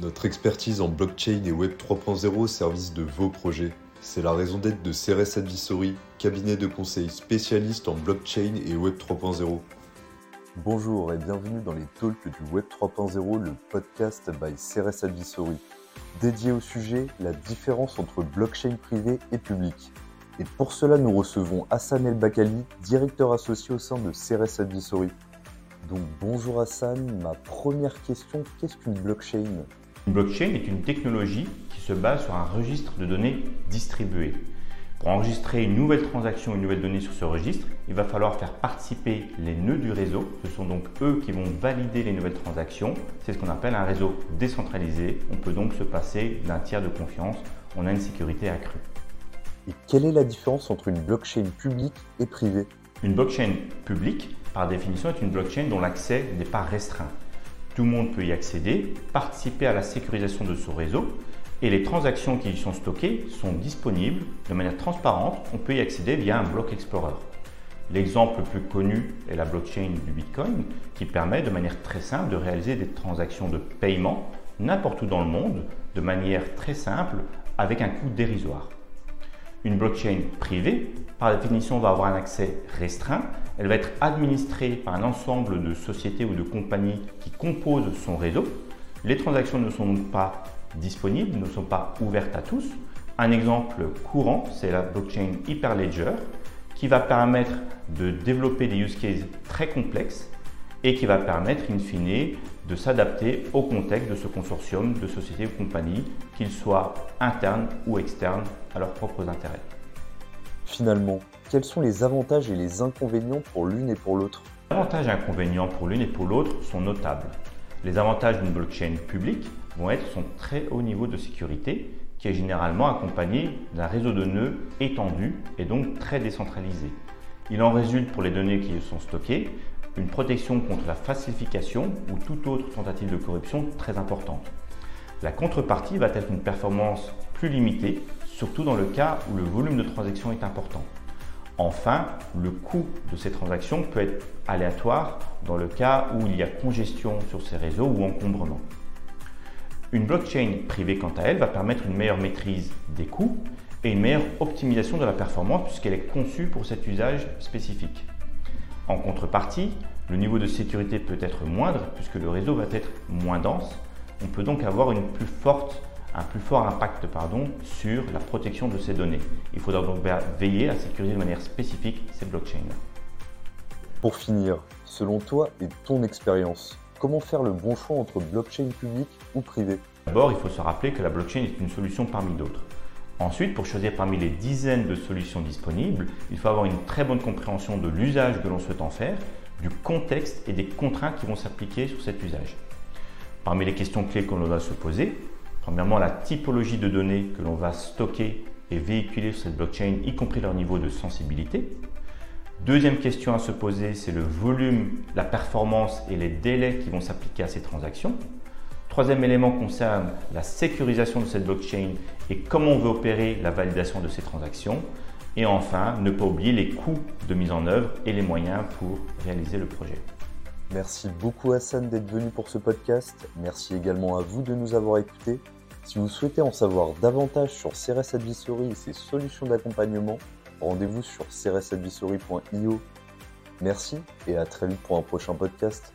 Notre expertise en blockchain et Web 3.0 au service de vos projets. C'est la raison d'être de CRS Advisory, cabinet de conseil spécialiste en blockchain et Web 3.0. Bonjour et bienvenue dans les talks du Web 3.0, le podcast by CRS Advisory. Dédié au sujet, la différence entre blockchain privé et public. Et pour cela, nous recevons Hassan El Bakali, directeur associé au sein de CRS Advisory. Donc bonjour Hassan, ma première question, qu'est-ce qu'une blockchain? Une blockchain est une technologie qui se base sur un registre de données distribué. Pour enregistrer une nouvelle transaction, une nouvelle donnée sur ce registre, il va falloir faire participer les nœuds du réseau. Ce sont donc eux qui vont valider les nouvelles transactions. C'est ce qu'on appelle un réseau décentralisé. On peut donc se passer d'un tiers de confiance. On a une sécurité accrue. Et quelle est la différence entre une blockchain publique et privée? Une blockchain publique, par définition, est une blockchain dont l'accès n'est pas restreint. Tout le monde peut y accéder, participer à la sécurisation de son réseau et les transactions qui y sont stockées sont disponibles de manière transparente. On peut y accéder via un block explorer. L'exemple le plus connu est la blockchain du Bitcoin qui permet de manière très simple de réaliser des transactions de paiement n'importe où dans le monde de manière très simple avec un coût dérisoire. Une blockchain privée, par définition, va avoir un accès restreint. Elle va être administrée par un ensemble de sociétés ou de compagnies qui composent son réseau. Les transactions ne sont donc pas disponibles, ne sont pas ouvertes à tous. Un exemple courant, c'est la blockchain Hyperledger, qui va permettre de développer des use cases très complexes et qui va permettre, in fine, de s'adapter au contexte de ce consortium de sociétés ou compagnies, qu'ils soient internes ou externes à leurs propres intérêts. Finalement, quels sont les avantages et les inconvénients pour l'une et pour l'autre? Les avantages et inconvénients pour l'une et pour l'autre sont notables. Les avantages d'une blockchain publique vont être son très haut niveau de sécurité, qui est généralement accompagné d'un réseau de nœuds étendu et donc très décentralisé. Il en résulte pour les données qui sont stockées une protection contre la falsification ou toute autre tentative de corruption très importante. La contrepartie va être une performance plus limitée, surtout dans le cas où le volume de transactions est important. Enfin, le coût de ces transactions peut être aléatoire dans le cas où il y a congestion sur ces réseaux ou encombrement. Une blockchain privée, quant à elle, va permettre une meilleure maîtrise des coûts et une meilleure optimisation de la performance puisqu'elle est conçue pour cet usage spécifique. En contrepartie, le niveau de sécurité peut être moindre puisque le réseau va être moins dense. On peut donc avoir une plus forte, un plus fort impact pardon, sur la protection de ces données. Il faudra donc veiller à sécuriser de manière spécifique ces blockchains. Pour finir, selon toi et ton expérience, comment faire le bon choix entre blockchain publique ou privé? D'abord, il faut se rappeler que la blockchain est une solution parmi d'autres. Ensuite, pour choisir parmi les dizaines de solutions disponibles, il faut avoir une très bonne compréhension de l'usage que l'on souhaite en faire, du contexte et des contraintes qui vont s'appliquer sur cet usage. Parmi les questions clés que l'on doit se poser, premièrement la typologie de données que l'on va stocker et véhiculer sur cette blockchain, y compris leur niveau de sensibilité. Deuxième question à se poser, c'est le volume, la performance et les délais qui vont s'appliquer à ces transactions. Troisième élément concerne la sécurisation de cette blockchain et comment on veut opérer la validation de ces transactions. Et enfin, ne pas oublier les coûts de mise en œuvre et les moyens pour réaliser le projet. Merci beaucoup Hassan d'être venu pour ce podcast. Merci également à vous de nous avoir écoutés. Si vous souhaitez en savoir davantage sur CRS Advisory et ses solutions d'accompagnement, rendez-vous sur crsadvisory.io. Merci et à très vite pour un prochain podcast.